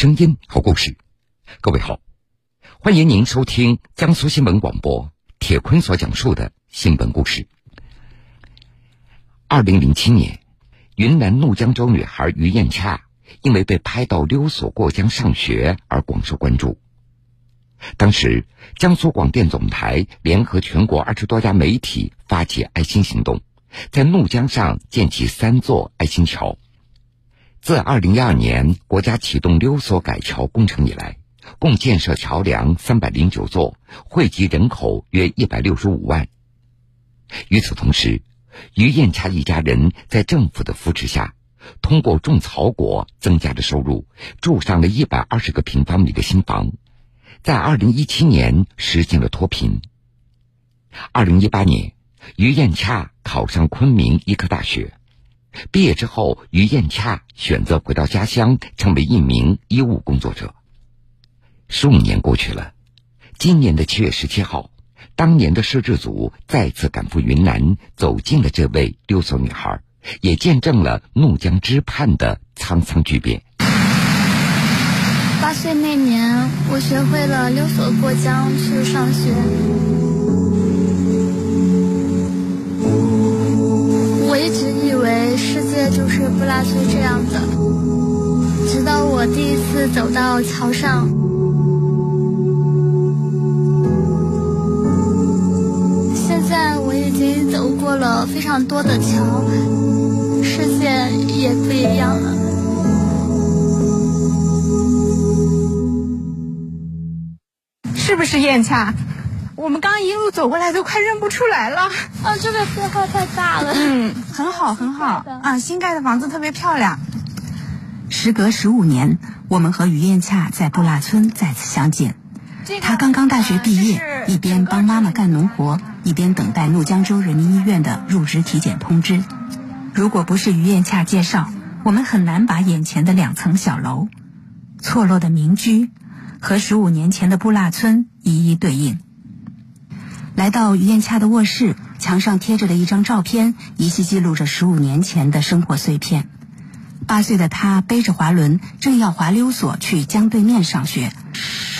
声音，好故事。各位好，欢迎您收听江苏新闻广播铁坤所讲述的新闻故事。二零零七年，云南怒江州女孩于艳恰因为被拍到溜索过江上学而广受关注。当时，江苏广电总台联合全国二十多家媒体发起爱心行动，在怒江上建起三座爱心桥。自二零一二年国家启动溜索改桥工程以来，共建设桥梁三百零九座，惠及人口约一百六十五万。与此同时，于艳恰一家人在政府的扶持下，通过种草果增加了收入，住上了一百二十个平方米的新房，在二零一七年实现了脱贫。二零一八年，于艳恰考上昆明医科大学。毕业之后，于艳恰选择回到家乡，成为一名医务工作者。十五年过去了，今年的七月十七号，当年的摄制组再次赶赴云南，走进了这位溜索女孩，也见证了怒江之畔的沧桑巨变。八岁那年，我学会了溜索过江去上学。我一直为世界就是布拉村这样的，直到我第一次走到桥上。现在我已经走过了非常多的桥，世界也不一样了。是不是燕恰？我们刚一路走过来，都快认不出来了。啊，这个变化太大了。嗯，很好，很好。啊，新盖的房子特别漂亮。时隔十五年，我们和于艳恰在布拉村再次相见。他刚刚大学毕业，一边帮妈妈干农活，一边等待怒江州人民医院的入职体检通知。如果不是于艳恰介绍，我们很难把眼前的两层小楼、错落的民居和十五年前的布拉村一一对应。来到于艳恰的卧室，墙上贴着的一张照片，依稀记录着十五年前的生活碎片。八岁的他背着滑轮，正要滑溜索去江对面上学。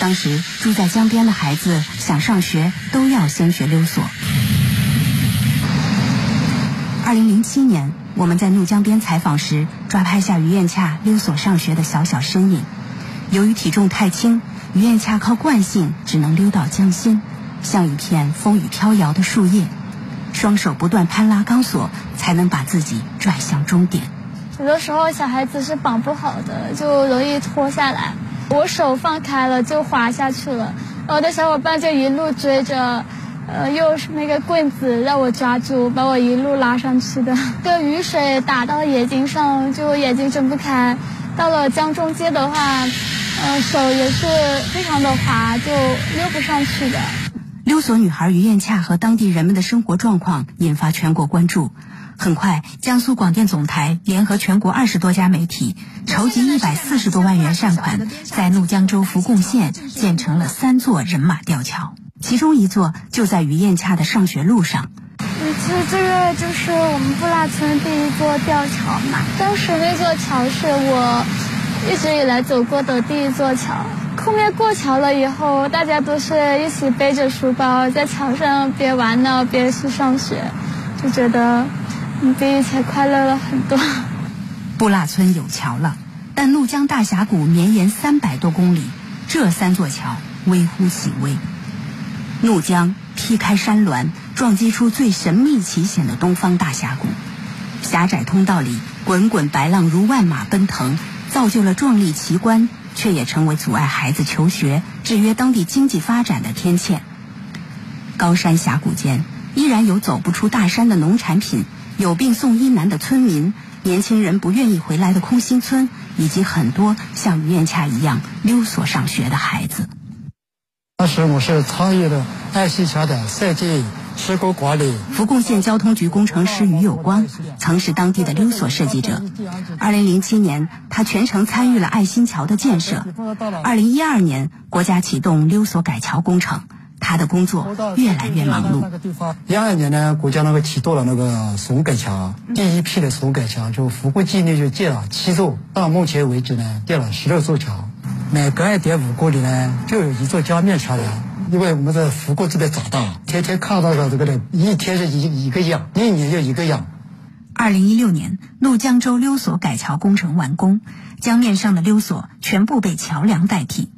当时住在江边的孩子想上学，都要先学溜索。二零零七年，我们在怒江边采访时，抓拍下于艳恰溜索上学的小小身影。由于体重太轻，于艳恰靠惯性只能溜到江心。像一片风雨飘摇的树叶，双手不断攀拉钢索，才能把自己拽向终点。有的时候小孩子是绑不好的，就容易脱下来。我手放开了就滑下去了，我的小伙伴就一路追着，呃，用那个棍子让我抓住，把我一路拉上去的。这雨水打到眼睛上，就眼睛睁不开。到了江中间的话，呃，手也是非常的滑，就溜不上去的。溜索女孩于艳恰和当地人们的生活状况引发全国关注。很快，江苏广电总台联合全国二十多家媒体，筹集一百四十多万元善款，在怒江州福贡县建成了三座人马吊桥，其中一座就在于艳恰的上学路上。其实这个就是我们布拉村第一座吊桥嘛。当时那座桥是我一直以来走过的第一座桥。后面过桥了以后，大家都是一起背着书包在桥上边玩闹边去上学，就觉得比以前快乐了很多。布拉村有桥了，但怒江大峡谷绵延三百多公里，这三座桥微乎其微。怒江劈开山峦，撞击出最神秘奇险的东方大峡谷。狭窄通道里，滚滚白浪如万马奔腾，造就了壮丽奇观。却也成为阻碍孩子求学、制约当地经济发展的天堑。高山峡谷间，依然有走不出大山的农产品，有病送医难的村民，年轻人不愿意回来的空心村，以及很多像于艳恰一样溜索上学的孩子。当时我是参与了爱心桥的设计。施工管理。福贡县交通局工程师于有光曾是当地的溜索设计者。二零零七年，他全程参与了爱心桥的建设。二零一二年，国家启动溜索改桥工程，他的工作越来越忙碌。一二年呢，国家那个启动了那个松改桥，第一批的松改桥，就福贡境内就建了七座，到目前为止呢，建了十六座桥。每隔一点五公里呢，就有一座江面桥梁。因为我们在福国这边长大，天天看到的这个人，一天是一一个样，一年就一个样。二零一六年，怒江州溜索改桥工程完工，江面上的溜索全部被桥梁代替。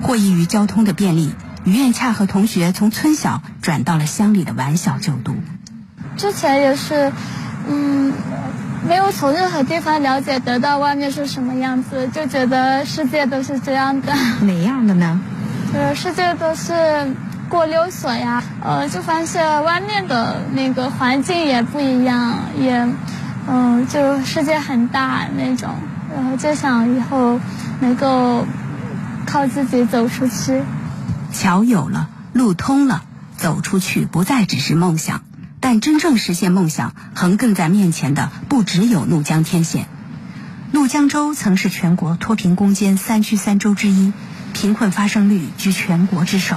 获益于交通的便利，于艳恰和同学从村小转到了乡里的完小就读。之前也是，嗯，没有从任何地方了解得到外面是什么样子，就觉得世界都是这样的。哪样的呢？呃，世界都是过溜索呀，呃，就发现外面的那个环境也不一样，也，嗯，就世界很大那种，然后就想以后能够靠自己走出去。桥有了，路通了，走出去不再只是梦想，但真正实现梦想，横亘在面前的不只有怒江天险。怒江州曾是全国脱贫攻坚三区三州之一。贫困发生率居全国之首。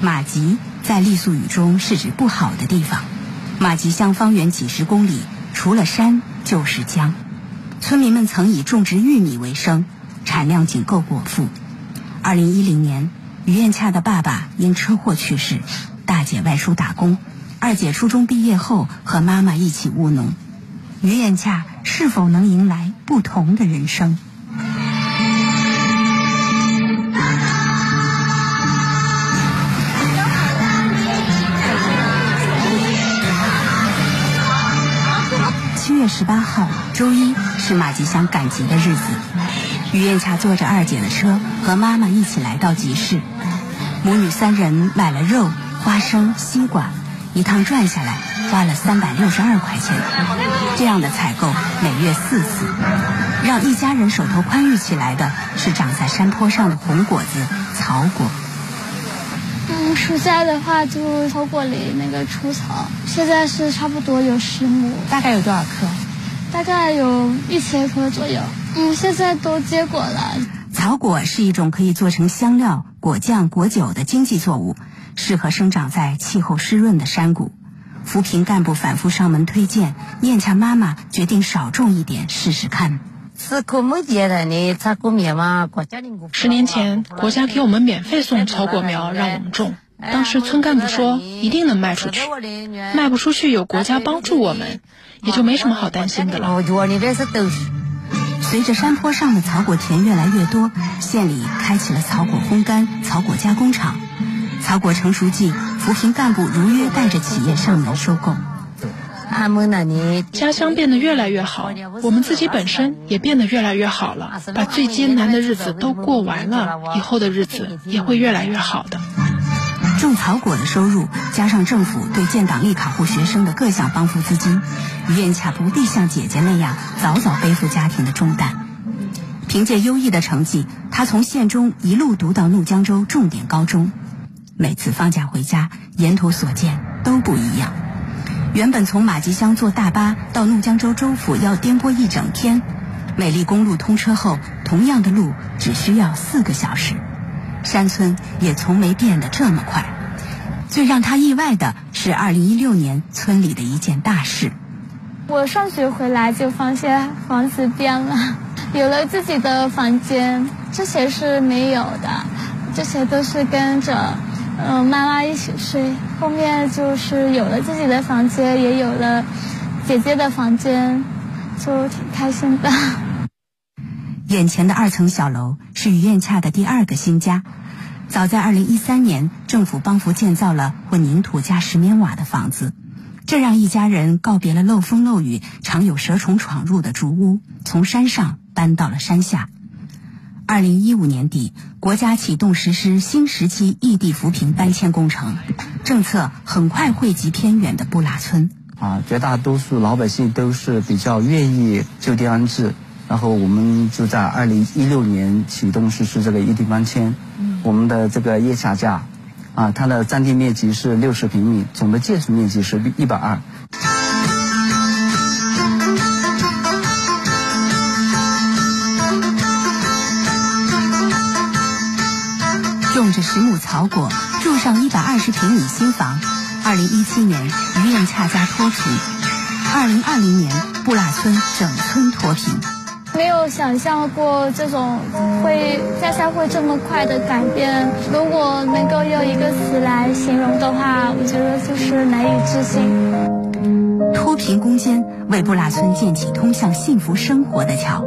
马集在傈僳语中是指不好的地方。马集乡方圆几十公里，除了山就是江。村民们曾以种植玉米为生，产量仅够果腹。二零一零年，于艳恰的爸爸因车祸去世，大姐外出打工，二姐初中毕业后和妈妈一起务农。于艳恰是否能迎来不同的人生？十八号周一是马吉祥赶集的日子，于艳霞坐着二姐的车和妈妈一起来到集市，母女三人买了肉、花生、西瓜，一趟转下来花了三百六十二块钱。这样的采购每月四次，让一家人手头宽裕起来的是长在山坡上的红果子草果。嗯，暑假的话就草果里那个除草，现在是差不多有十亩，大概有多少棵？大概有一千棵左右。嗯，现在都结果了。草果是一种可以做成香料、果酱、果酒的经济作物，适合生长在气候湿润的山谷。扶贫干部反复上门推荐，念恰妈妈决定少种一点试试看。十年前，国家给我们免费送草果苗让我们种，当时村干部说一定能卖出去，卖不出去有国家帮助我们。也就没什么好担心的了。随着山坡上的草果田越来越多，县里开启了草果烘干、草果加工厂。草果成熟季，扶贫干部如约带着企业上门收购。家乡变得越来越好，我们自己本身也变得越来越好了。把最艰难的日子都过完了，以后的日子也会越来越好的。种草果的收入，加上政府对建档立卡户学生的各项帮扶资金，于艳恰不必像姐姐那样早早背负家庭的重担。凭借优异的成绩，他从县中一路读到怒江州重点高中。每次放假回家，沿途所见都不一样。原本从马吉乡坐大巴到怒江州州府要颠簸一整天，美丽公路通车后，同样的路只需要四个小时。山村也从没变得这么快。最让他意外的是，二零一六年村里的一件大事。我上学回来就发现房子变了，有了自己的房间，之前是没有的，之前都是跟着嗯妈妈一起睡。后面就是有了自己的房间，也有了姐姐的房间，就挺开心的。眼前的二层小楼是于艳恰的第二个新家。早在二零一三年，政府帮扶建造了混凝土加石棉瓦的房子，这让一家人告别了漏风漏雨、常有蛇虫闯入的竹屋，从山上搬到了山下。二零一五年底，国家启动实施新时期异地扶贫搬迁工程，政策很快惠及偏远的布拉村。啊，绝大多数老百姓都是比较愿意就地安置。然后我们就在二零一六年启动实施这个异地搬迁。我们的这个叶下架，啊，它的占地面积是六十平米，总的建筑面积是一百二。种着十亩草果，住上一百二十平米新房。二零一七年，于艳恰家脱贫；二零二零年，布拉村整村脱贫。没有想象过这种会家乡会这么快的改变。如果能够用一个词来形容的话，我觉得就是难以置信。脱贫攻坚，为布拉村建起通向幸福生活的桥。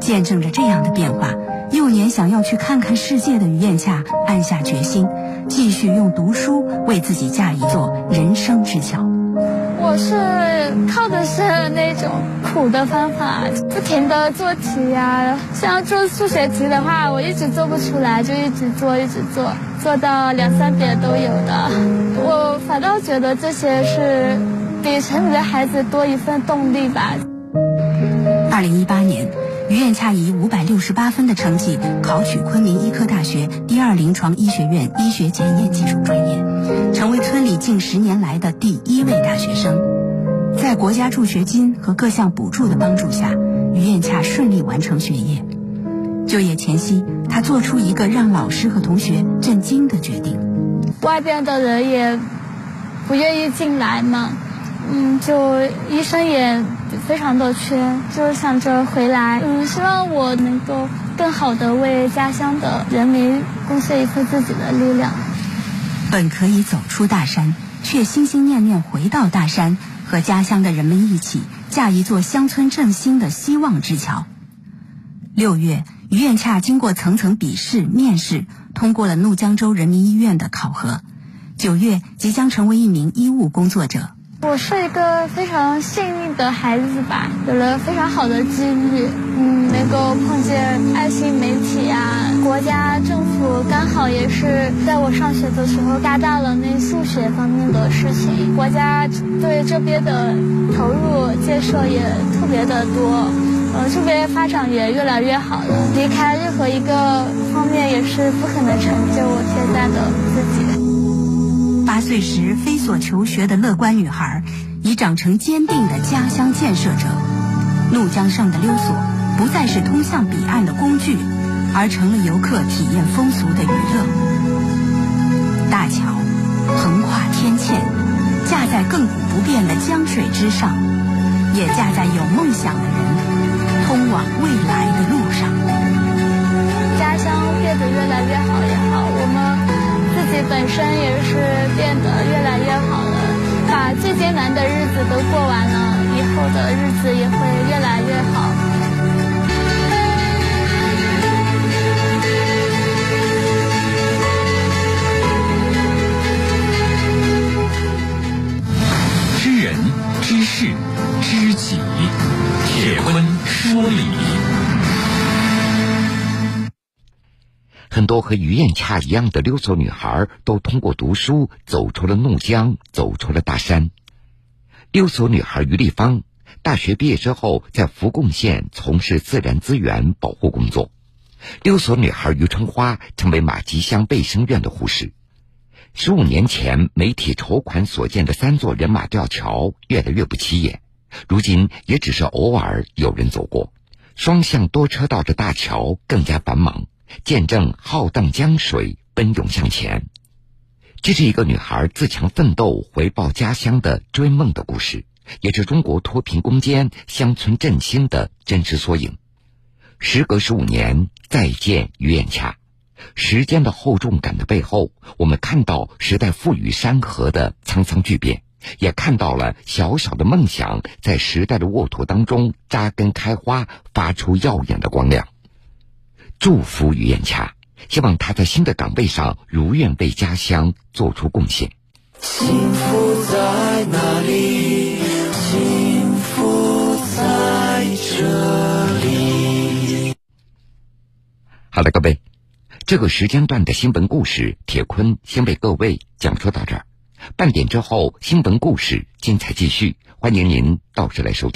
见证着这样的变化，幼年想要去看看世界的于艳恰暗下决心，继续用读书为自己架一座人生之桥。我是靠的是那种苦的方法，不停的做题呀。像做数学题的话，我一直做不出来，就一直做，一直做，做到两三点都有的。我反倒觉得这些是比城里的孩子多一份动力吧。二零一八年，于艳恰以五百六十八分的成绩考取昆明医科大学第二临床医学院医学检验技术专业。成为村里近十年来的第一位大学生，在国家助学金和各项补助的帮助下，于艳恰顺利完成学业。就业前夕，他做出一个让老师和同学震惊的决定：外边的人也不愿意进来吗，嗯，就医生也非常的缺，就想着回来，嗯，希望我能够更好的为家乡的人民贡献一份自己的力量。本可以走出大山，却心心念念回到大山，和家乡的人们一起架一座乡村振兴的希望之桥。六月，于艳恰经过层层笔试、面试，通过了怒江州人民医院的考核。九月，即将成为一名医务工作者。我是一个非常幸运的孩子吧，有了非常好的机遇，嗯，能够碰见爱心媒体啊，国家政府刚好也是在我上学的时候加大了那数学方面的事情，国家对这边的投入建设也特别的多，呃，这边发展也越来越好了，离开任何一个方面也是不可能成就我现在的自己。八岁时飞所求学的乐观女孩，已长成坚定的家乡建设者。怒江上的溜索不再是通向彼岸的工具，而成了游客体验风俗的娱乐。大桥横跨天堑，架在亘古不变的江水之上，也架在有梦想的人通往未来的路上。家乡变得越来越好也好，我们。自己本身也是变得越来越好了，把最艰难的日子都过完了，以后的日子也会越来越好。多和于艳恰一样的溜索女孩都通过读书走出了怒江，走出了大山。溜索女孩于丽芳大学毕业之后，在福贡县从事自然资源保护工作。溜索女孩于春花成为马吉乡卫生院的护士。十五年前，媒体筹款所建的三座人马吊桥越来越不起眼，如今也只是偶尔有人走过。双向多车道的大桥更加繁忙。见证浩荡江水奔涌向前，这是一个女孩自强奋斗、回报家乡的追梦的故事，也是中国脱贫攻坚、乡村振兴的真实缩影。时隔十五年，再见于艳恰。时间的厚重感的背后，我们看到时代赋予山河的沧桑巨变，也看到了小小的梦想在时代的沃土当中扎根开花，发出耀眼的光亮。祝福于艳霞，希望她在新的岗位上如愿为家乡做出贡献。幸福在哪里？幸福在这里。好了，各位，这个时间段的新闻故事，铁坤先为各位讲述到这儿。半点之后，新闻故事精彩继续，欢迎您到时来收听。